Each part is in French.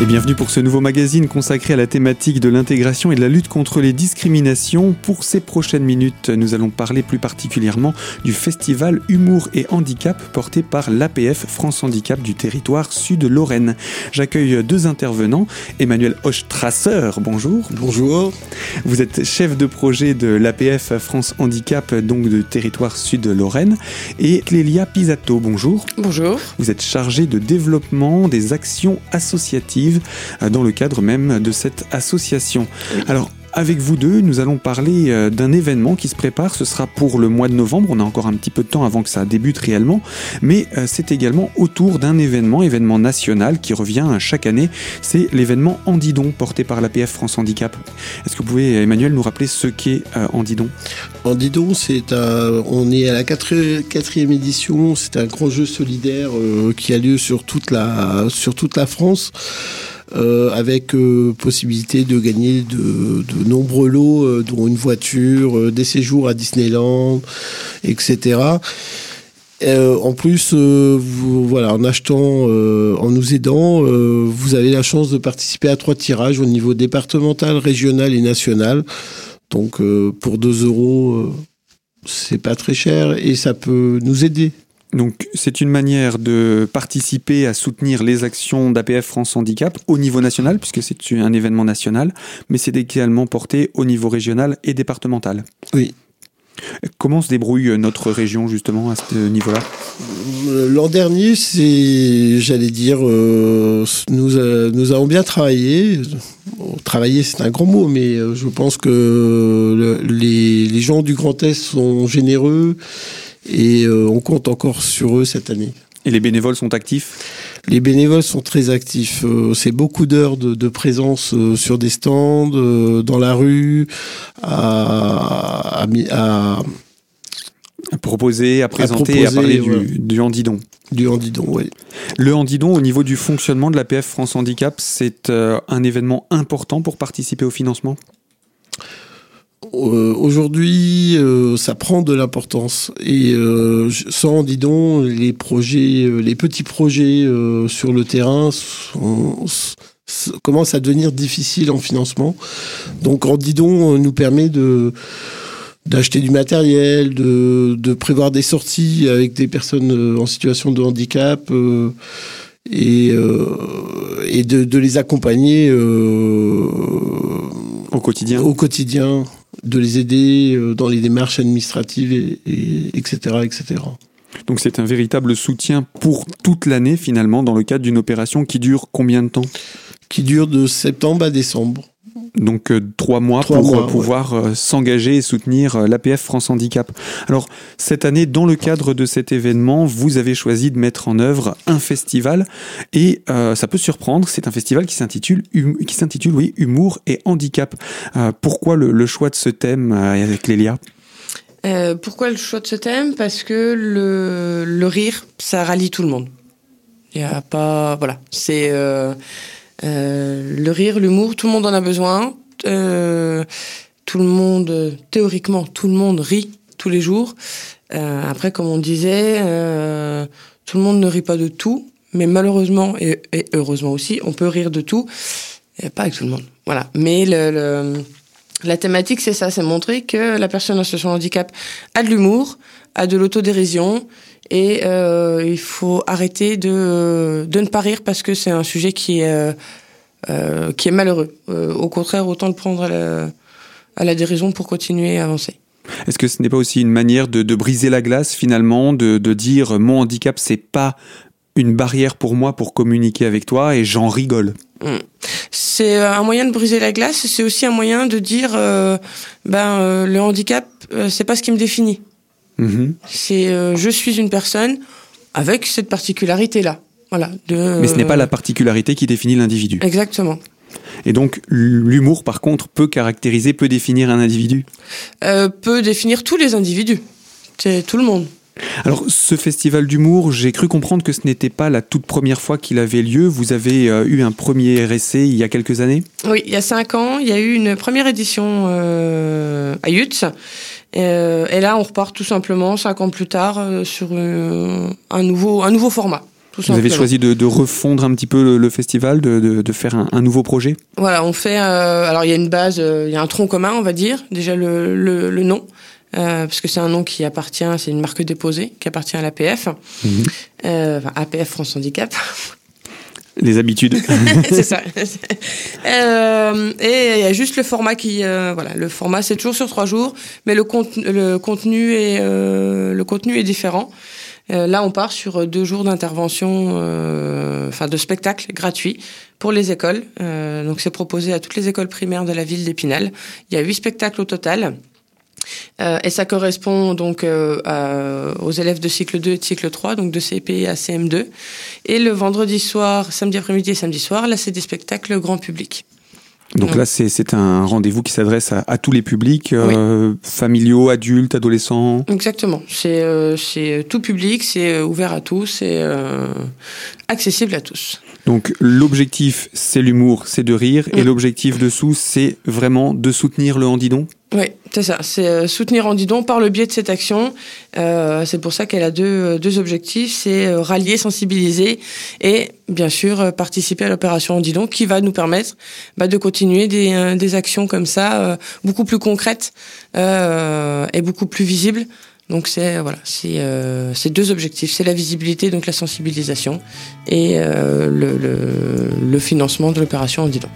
Et bienvenue pour ce nouveau magazine consacré à la thématique de l'intégration et de la lutte contre les discriminations. Pour ces prochaines minutes, nous allons parler plus particulièrement du festival Humour et Handicap porté par l'APF France Handicap du territoire sud-Lorraine. J'accueille deux intervenants. Emmanuel Hochstrasser, bonjour. Bonjour. Vous êtes chef de projet de l'APF France Handicap, donc de territoire sud-Lorraine. Et Clélia Pisato, bonjour. Bonjour. Vous êtes chargé de développement des actions associatives euh, dans le cadre même de cette association. Alors, avec vous deux, nous allons parler euh, d'un événement qui se prépare. Ce sera pour le mois de novembre. On a encore un petit peu de temps avant que ça débute réellement. Mais euh, c'est également autour d'un événement, événement national qui revient chaque année. C'est l'événement Andidon porté par l'APF France Handicap. Est-ce que vous pouvez, Emmanuel, nous rappeler ce qu'est Andidon? Andidon, c'est un, on est à la quatrième édition. C'est un grand jeu solidaire qui a lieu sur toute la, sur toute la France. Euh, avec euh, possibilité de gagner de, de nombreux lots, euh, dont une voiture, des séjours à Disneyland, etc. en plus, vous, voilà, en achetant, en nous aidant, vous avez la chance de participer à trois tirages au niveau départemental, régional et national. Donc, pour 2 euros, c'est pas très cher et ça peut nous aider. Donc c'est une manière de participer à soutenir les actions d'APF France Handicap au niveau national, puisque c'est un événement national, mais c'est également porté au niveau régional et départemental. Oui. Comment se débrouille notre région justement à ce niveau-là? Euh, L'an dernier, c'est, j'allais dire, euh, nous, euh, nous avons bien travaillé. travailler, c'est un grand mot, mais je pense que les, les gens du Grand Est sont généreux et euh, on compte encore sur eux cette année. Et les bénévoles sont actifs? Les bénévoles sont très actifs. Euh, c'est beaucoup d'heures de, présence euh, sur des stands, dans la rue, à, proposer, à présenter, à, parler du, du, handidon. Du handidon, oui. Le handidon, au niveau du fonctionnement de l'APF France Handicap, c'est un événement important pour participer au financement? Euh, aujourd'hui, euh, ça prend de l'importance. Et euh, sans, dis donc, les projets, les petits projets sur le terrain commencent à devenir difficiles en financement. Donc, Andidon nous permet de d'acheter du matériel, de, de, prévoir des sorties avec des personnes en situation de handicap et, et de, de, les accompagner au quotidien. Au quotidien de les aider euh, dans les démarches administratives, et, etc., etc. Donc c'est un véritable soutien pour toute l'année finalement dans le cadre d'une opération qui dure combien de temps? Qui dure de septembre à décembre. Donc euh, trois mois pour pouvoir euh, s'engager et soutenir euh, l'APF France Handicap. Alors cette année, dans le cadre de cet événement, vous avez choisi de mettre en œuvre un festival et ça peut surprendre. C'est un festival qui s'intitule qui s'intitule oui Humour et Handicap. pourquoi le, choix de ce thème avec Lélia? Pourquoi le choix de ce thème? Parce que le, le rire, ça rallie tout le monde. Il y a pas voilà, c'est euh, le rire, l'humour, tout le monde en a besoin. Euh, tout le monde, théoriquement, tout le monde rit tous les jours. Euh, après, comme on disait, tout le monde ne rit pas de tout, mais malheureusement et, heureusement aussi, on peut rire de tout, et pas avec tout le monde. Voilà. Mais le, la thématique, c'est ça, c'est montrer que la personne en situation de handicap a de l'humour, a de l'autodérision, et euh, il faut arrêter de, de ne pas rire parce que c'est un sujet qui est, euh, euh qui est malheureux. Au contraire, autant le prendre à la, à la dérision pour continuer à avancer. Est-ce que ce n'est pas aussi une manière de, de briser la glace finalement, de, de dire mon handicap c'est pas une barrière pour moi pour communiquer avec toi et j'en rigole? C'est un moyen de briser la glace, c'est aussi un moyen de dire euh, ben le handicap c'est pas ce qui me définit. Mhm. C'est euh, je suis une personne avec cette particularité là. Voilà. De, Mais ce n'est pas la particularité qui définit l'individu. Exactement. Et donc l'humour, par contre, peut caractériser, peut définir un individu? Euh, peut définir tous les individus. C'est tout le monde. Alors, ce festival d'humour, j'ai cru comprendre que ce n'était pas la toute première fois qu'il avait lieu. Vous avez euh, eu un premier essai il y a quelques années? Oui, il y a cinq ans, il y a eu une première édition euh, à Yutz. et là, on repart tout simplement cinq ans plus tard sur un, nouveau, un nouveau format Vous avez choisi de, de refondre un petit peu le, le festival, de, de, de faire un, un nouveau projet? Voilà, on fait. euh, alors il y a une base, euh, il y a un tronc commun, on va dire. Déjà le, le, le nom, euh, parce que c'est un nom qui appartient, c'est une marque déposée qui appartient à l'APF, Mhm. euh, enfin, APF France Handicap. Les habitudes c'est ça. Euh, et il y a juste le format qui, euh, voilà, le format c'est toujours sur trois jours, mais le contenu, le contenu est, euh, le contenu est différent. Euh, là, on part sur deux jours d'intervention, euh, enfin de spectacle gratuit pour les écoles. Euh, donc, c'est proposé à toutes les écoles primaires de la ville d'Épinal. Il y a huit spectacles au total. Euh, et ça correspond donc euh, aux élèves de cycle 2 et de cycle 3, donc de CP à CM2. Et le vendredi soir, samedi après-midi et samedi soir, là, c'est des spectacles grand public. Donc Non. là, c'est c'est un rendez-vous qui s'adresse à, à tous les publics, euh, familiaux, adultes, adolescents. Exactement. C'est euh, c'est tout public, c'est euh, ouvert à tous, c'est euh, accessible à tous. Donc l'objectif, c'est l'humour, c'est de rire, et Mm. l'objectif dessous, c'est vraiment de soutenir le handidon. Oui, c'est ça. C'est soutenir Andidon par le biais de cette action. Euh, c'est pour ça qu'elle a deux, deux objectifs. C'est rallier, sensibiliser et bien sûr euh, participer à l'opération Andidon qui va nous permettre bah, de continuer des, euh, des actions comme ça, euh, beaucoup plus concrètes euh, et beaucoup plus visibles. Donc c'est voilà, c'est euh, deux objectifs, c'est la visibilité, donc la sensibilisation et le, financement de l'opération Andidon.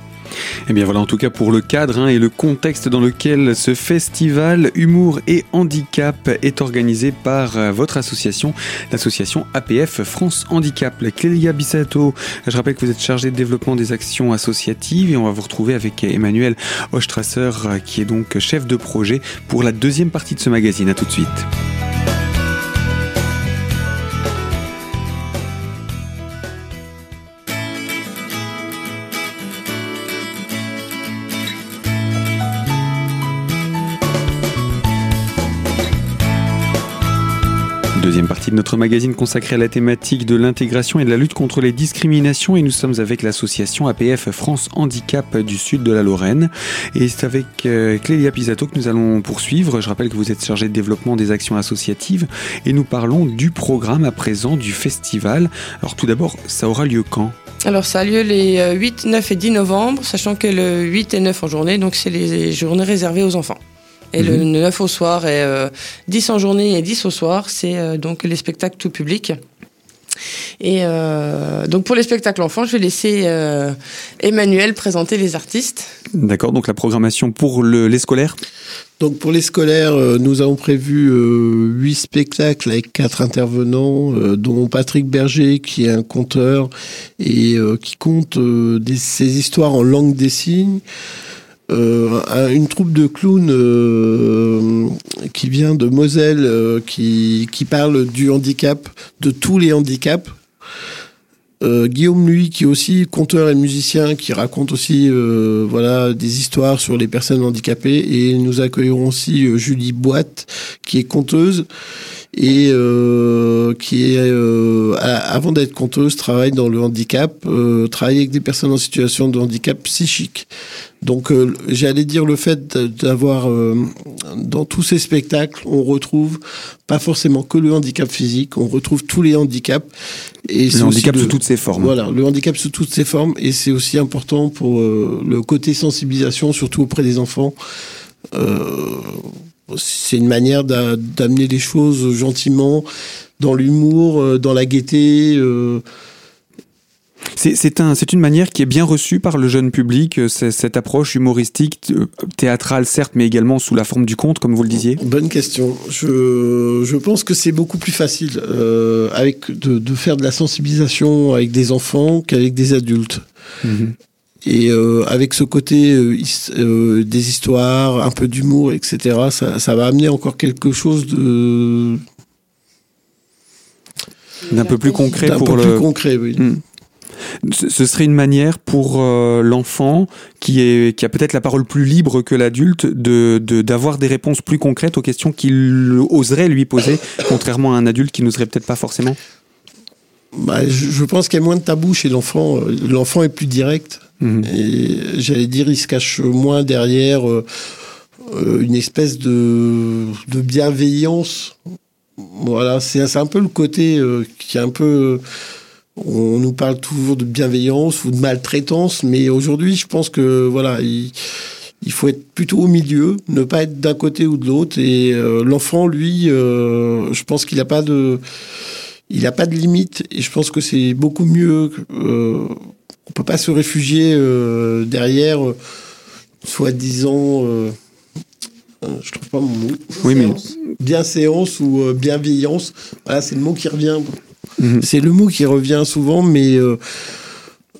Et bien voilà en tout cas pour le cadre hein, et le contexte dans lequel ce festival Humour et Handicap est organisé par euh, votre association, l'association APF France Handicap. Clélia Bissato, je rappelle que vous êtes chargé de développement des actions associatives et on va vous retrouver avec Emmanuel Ostrasser euh, qui est donc chef de projet pour la deuxième partie de ce magazine. À tout de suite. Partie notre magazine consacrée à la thématique de l'intégration et de la lutte contre les discriminations et nous sommes avec l'association APF France Handicap du sud de la Lorraine et c'est avec euh, Clélia Pisato que nous allons poursuivre. Je rappelle que vous êtes chargée de développement des actions associatives et nous parlons du programme à présent du festival. Alors tout d'abord, ça aura lieu quand? Alors ça a lieu les euh, 8, 9 et 10 novembre, sachant que le 8 et 9 en journée, donc c'est les journées réservées aux enfants. Et le 9 au soir et euh, 10 en journée et 10 au soir, c'est euh, donc les spectacles tout public. Et euh, donc pour les spectacles enfants, je vais laisser euh, Emmanuel présenter les artistes. D'accord, donc la programmation pour le- les scolaires? Donc pour les scolaires, euh, nous avons prévu euh, huit spectacles avec quatre intervenants, euh, dont Patrick Berger qui est un conteur et euh, qui compte euh, des, ses histoires en langue des signes. Euh, un- une troupe de clowns euh, qui vient de Moselle, euh, qui, qui parle du handicap, de tous les handicaps. Guillaume lui qui est aussi conteur et musicien qui raconte aussi voilà des histoires sur les personnes handicapées et nous accueillerons aussi Julie Boite qui est conteuse et euh, qui est euh, avant d'être conteuse travaille dans le handicap euh, travaille avec des personnes en situation de handicap psychique donc j'allais dire le fait d'avoir dans tous ces spectacles on retrouve pas forcément que le handicap physique on retrouve tous les handicaps et Le handicap le- sous toutes ses formes. voilà, le handicap sous toutes ses formes, et c'est aussi important pour le côté sensibilisation, surtout auprès des enfants. Euh, c'est une manière d'a- d'amener les choses gentiment, dans l'humour, euh, dans la gaieté. euh, C'est c'est un, c'est une manière qui est bien reçue par le jeune public, euh, cette approche humoristique, théâtrale certes, mais également sous la forme du conte, comme vous le disiez. Bonne question. Je, je pense que c'est beaucoup plus facile euh, avec de, de faire de la sensibilisation avec des enfants qu'avec des adultes. Et euh, avec ce côté euh, euh, des histoires, un peu d'humour, etc., ça, ça va amener encore quelque chose de D'un peu plus concret pour peu le. plus concret. Oui. Hmm. Ce serait une manière pour l'enfant qui est qui a peut-être la parole plus libre que l'adulte de de- d'avoir des réponses plus concrètes aux questions qu'il oserait lui poser, contrairement à un adulte qui n'oserait peut-être pas forcément. Bah, je, je pense qu'il y a moins de tabou chez l'enfant. L'enfant est plus direct. Mhm. Et j'allais dire, il se cache moins derrière euh, euh, une espèce de, bienveillance. Voilà, c'est un peu le côté euh, qui est un peu on nous parle toujours de bienveillance ou de maltraitance, mais aujourd'hui, je pense que voilà, il, faut être plutôt au milieu, ne pas être d'un côté ou de l'autre. Et l'enfant, lui, je pense qu'il n'a pas de, il a pas de limite. Et je pense que c'est beaucoup mieux. Euh, on peut pas se réfugier euh, derrière, soi-disant. je trouve pas mon mot. Oui, mais bienséance ou bienveillance. Voilà, c'est le mot qui revient. Mhm. C'est le mot qui revient souvent, mais euh,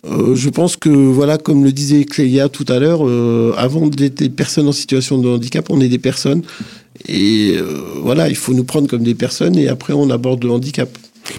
euh, je pense que, voilà, comme le disait Clélia tout à l'heure, euh, avant d'être des personnes en situation de handicap, on est des personnes. Et voilà, il faut nous prendre comme des personnes et après on aborde le handicap.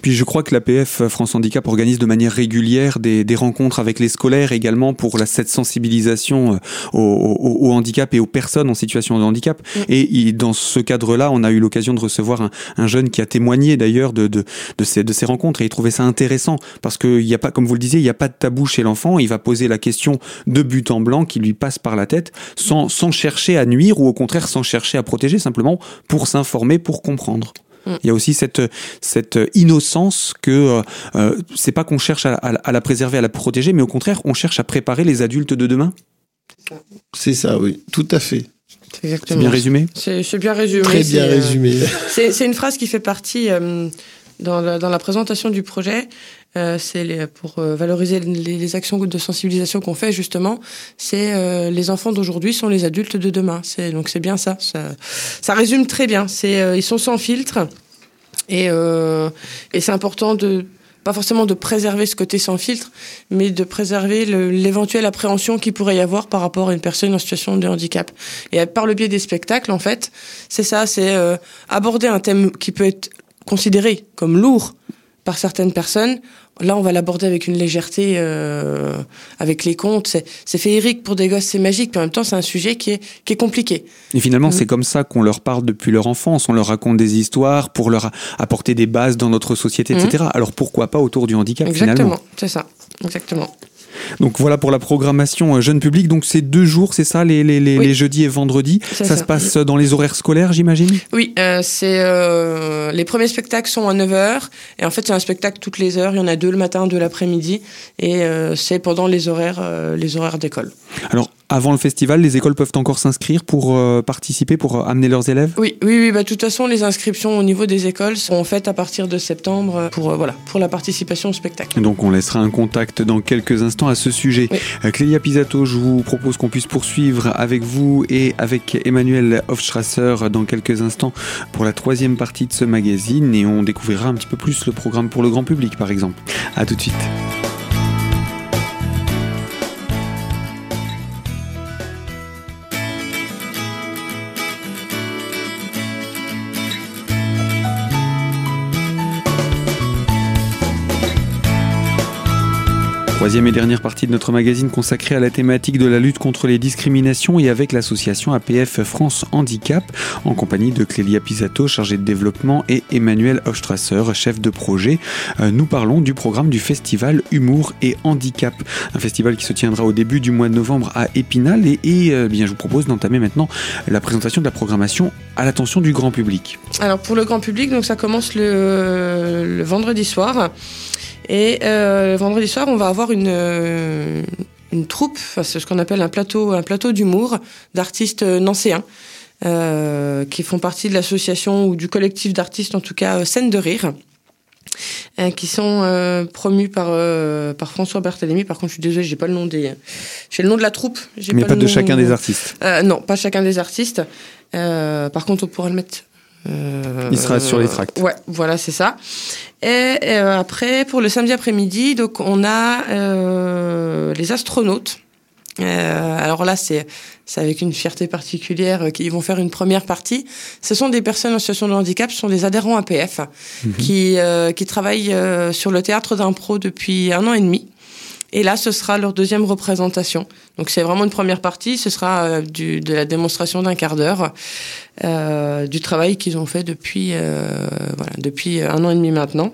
Puis je crois que l'APF euh, France Handicap organise de manière régulière des, des, rencontres avec les scolaires également pour la, cette sensibilisation euh, au, au, au, handicap et aux personnes en situation de handicap. Mm. Et dans ce cadre-là, on a eu l'occasion de recevoir un, un, jeune qui a témoigné d'ailleurs de, de, de, ces, de ces rencontres et il trouvait ça intéressant parce qu'il n'y a pas, comme vous le disiez, il n'y a pas de tabou chez l'enfant. Il va poser la question de but en blanc qui lui passe par la tête sans, sans chercher à nuire ou au contraire sans chercher à protéger, simplement pour s'informer, pour comprendre. Mm. Il y a aussi cette, cette innocence que euh, euh, c'est pas qu'on cherche à, à, la préserver, à la protéger, mais au contraire, on cherche à préparer les adultes de demain. C'est ça, oui, tout à fait. C'est bien résumé C'est bien résumé. Très bien euh, résumé. c'est une phrase qui fait partie euh, dans, la, dans, la, présentation du projet. Euh, c'est pour euh, valoriser les, les, actions de sensibilisation qu'on fait justement. C'est les enfants d'aujourd'hui sont les adultes de demain. C'est donc c'est bien ça, ça. Ça résume très bien. C'est ils sont sans filtre et, et c'est important de pas forcément de préserver ce côté sans filtre, mais de préserver l'éventuelle appréhension qu'il pourrait y avoir par rapport à une personne en situation de handicap. Et par le biais des spectacles, en fait, c'est ça, c'est euh, aborder un thème qui peut être considéré comme lourd par certaines personnes, Là, on va l'aborder avec une légèreté, euh, avec les contes. C'est féerique pour des gosses, c'est magique, puis en même temps, c'est un sujet qui est, qui est compliqué. Et finalement, mm. c'est comme ça qu'on leur parle depuis leur enfance. On leur raconte des histoires pour leur apporter des bases dans notre société, etc. Mm. Alors pourquoi pas autour du handicap Exactement, c'est ça. Exactement. Donc voilà pour la programmation euh, jeune public. Donc c'est deux jours, c'est ça, les, les, les, jeudis et vendredis. Ça, se passe dans les horaires scolaires, j'imagine? Oui, euh, c'est euh, les premiers spectacles sont à 9h. Et en fait, c'est un spectacle toutes les heures. Il y en a deux le matin, deux l'après-midi. Et c'est pendant les horaires, les horaires d'école. Alors, avant le festival, les écoles peuvent encore s'inscrire pour euh, participer, pour euh, amener leurs élèves? Oui, oui, oui. Bah, de toute façon, les inscriptions au niveau des écoles sont faites à partir de septembre pour, euh, voilà, pour la participation au spectacle. Donc on laissera un contact dans quelques instants à ce sujet. Oui. Clélia Pisato, je vous propose qu'on puisse poursuivre avec vous et avec Emmanuel Hofstrasser dans quelques instants pour la troisième partie de ce magazine et on découvrira un petit peu plus le programme pour le grand public par exemple. A tout de suite. Troisième et dernière partie de notre magazine consacrée à la thématique de la lutte contre les discriminations et avec l'association APF France Handicap, en compagnie de Clélia Pisato, chargée de développement, et Emmanuel Ostrasser, chef de projet. Euh, nous parlons du programme du festival Humour et Handicap, un festival qui se tiendra au début du mois de novembre à Épinal. Et, euh, bien, je vous propose d'entamer maintenant la présentation de la programmation à l'attention du grand public. Alors pour le grand public, donc ça commence le vendredi soir. Et euh, vendredi soir, on va avoir une, euh, une troupe, enfin, c'est ce qu'on appelle un plateau, un plateau d'humour d'artistes nancéens. Euh, qui font partie de l'association ou du collectif d'artistes, en tout cas euh, Scène de Rire, euh, qui sont euh, promus par, par François Berthélémy. Par contre, je suis désolée, j'ai pas le nom des. J'ai le nom de la troupe. Mais pas, pas de chacun des artistes. non, pas chacun des artistes. par contre, on pourra le mettre euh, Il sera sur les tracts. Ouais, voilà, c'est ça. Et euh, après, pour le samedi après-midi, donc on a euh, les astronautes. Euh, alors là, c'est c'est avec une fierté particulière qu'ils vont faire une première partie. Ce sont des personnes en situation de handicap, ce sont des adhérents APF mhm. qui qui travaillent sur le théâtre d'impro depuis un an et demi. Et là, ce sera leur deuxième représentation. Donc c'est vraiment une première partie. Ce sera euh, du, de la démonstration d'un quart d'heure euh, du travail qu'ils ont fait depuis euh, voilà depuis un an et demi maintenant.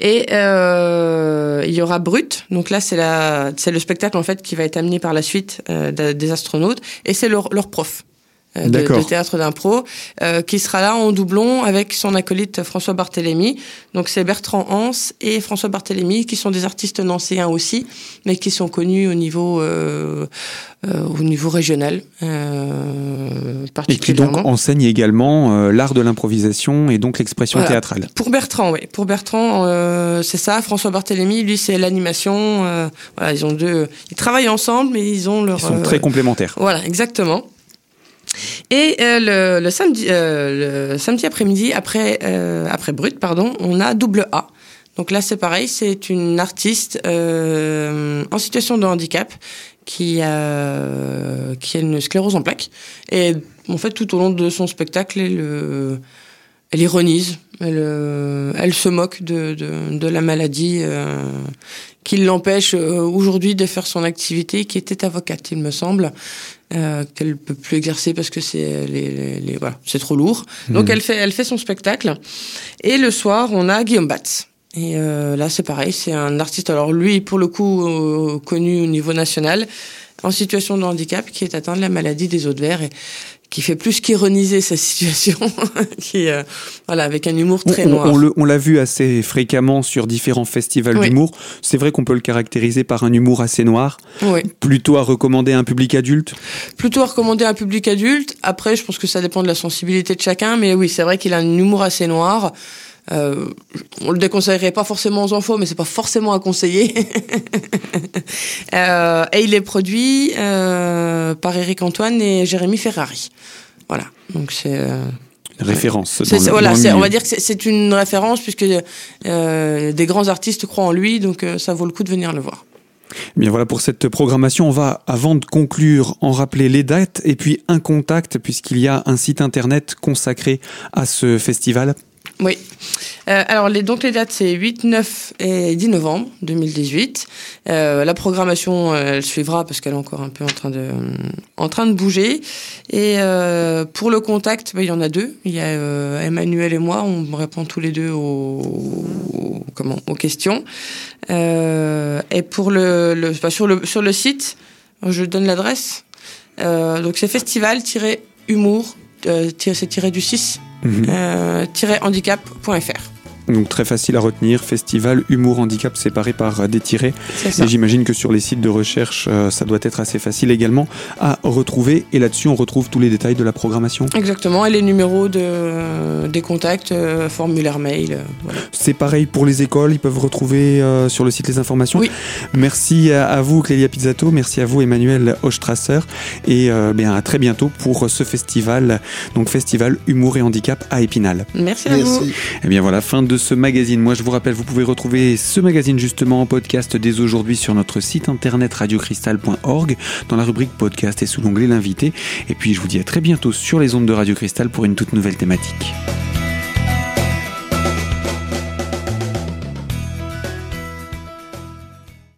Et euh, il y aura Brut. Donc là, c'est la c'est le spectacle en fait qui va être amené par la suite euh, des astronautes. Et c'est leur, leur prof. euh, de, de, théâtre d'impro, euh, qui sera là en doublon avec son acolyte François Barthélémy. Donc c'est Bertrand Hans et François Barthélémy qui sont des artistes nancéens aussi, mais qui sont connus au niveau euh, euh au niveau régional euh, Et qui donc enseignent également l'art de l'improvisation et donc l'expression voilà. théâtrale. Pour Bertrand, oui. Pour Bertrand, c'est ça. François Barthélémy, lui, c'est l'animation. voilà, ils ont deux. Ils travaillent ensemble, mais ils ont leur. Ils sont très complémentaires. Voilà, exactement. Et euh, le, le, samedi, euh, le samedi après-midi, après, euh, après Brut, pardon, on a double A. Donc là, c'est pareil, c'est une artiste en situation de handicap qui a, qui a une sclérose en plaques. Et en fait, tout au long de son spectacle, elle, ironise, elle, se moque de, de, la maladie qui l'empêche aujourd'hui de faire son activité, qui était avocate, il me semble euh, qu'elle peut plus exercer parce que c'est les, les, les, voilà, c'est trop lourd. Donc mmh. elle fait elle fait son spectacle et le soir on a Guillaume Batz. Et euh, là c'est pareil, c'est un artiste alors lui pour le coup euh, connu au niveau national en situation de handicap qui est atteint de la maladie des os de verre et qui fait plus qu'ironiser sa situation, qui euh, voilà avec un humour très on, noir. On, l'a vu assez fréquemment sur différents festivals oui. d'humour. C'est vrai qu'on peut le caractériser par un humour assez noir. Oui. Plutôt à recommander à un public adulte? Plutôt à recommander à un public adulte. Après, je pense que ça dépend de la sensibilité de chacun, mais oui, c'est vrai qu'il a un humour assez noir. Euh, on le déconseillerait pas forcément aux enfants, mais c'est pas forcément à conseiller. euh, et il est produit euh, par Eric Antoine et Jérémy Ferrari. Voilà. Donc c'est référence. Dans le, voilà, dans on va dire que c'est une référence puisque euh, des grands artistes croient en lui, donc ça vaut le coup de venir le voir. Bien voilà pour cette programmation. On va, avant de conclure, en rappeler les dates et puis un contact puisqu'il y a un site internet consacré à ce festival. Oui. Euh, alors, les, donc les dates, c'est 8, 9 et 10 novembre 2018. Euh, la programmation, elle suivra parce qu'elle est encore un peu en train de, de bouger. Et euh, pour le contact, bah, il y en a deux. Il y a euh, Emmanuel et moi, on répond tous les deux aux, questions. Euh, et pour bah, sur, le, sur le site, je donne l'adresse. Euh, donc, c'est festival-humour, c'est tiré du 6 Mmh. Euh, handicap.fr. Donc très facile à retenir, festival humour handicap séparé par des tirets. Et j'imagine que sur les sites de recherche, euh, ça doit être assez facile également à retrouver. Et là-dessus, on retrouve tous les détails de la programmation. Exactement, et les numéros de, des contacts, euh, formulaire mail. Euh, voilà. C'est pareil pour les écoles, ils peuvent retrouver euh, sur le site les informations. Oui. Merci à, à vous Clélia Pizzato, merci à vous Emmanuel Ostrasser. Et euh, bien, à très bientôt pour ce festival, donc festival humour et handicap à Épinal. Merci à merci. vous. Et bien voilà, fin ce magazine. Moi, je vous rappelle, vous pouvez retrouver ce magazine justement en podcast dès aujourd'hui sur notre site internet radiocristal.org dans la rubrique podcast et sous l'onglet l'invité. Et puis, je vous dis à très bientôt sur les ondes de Radio Cristal pour une toute nouvelle thématique.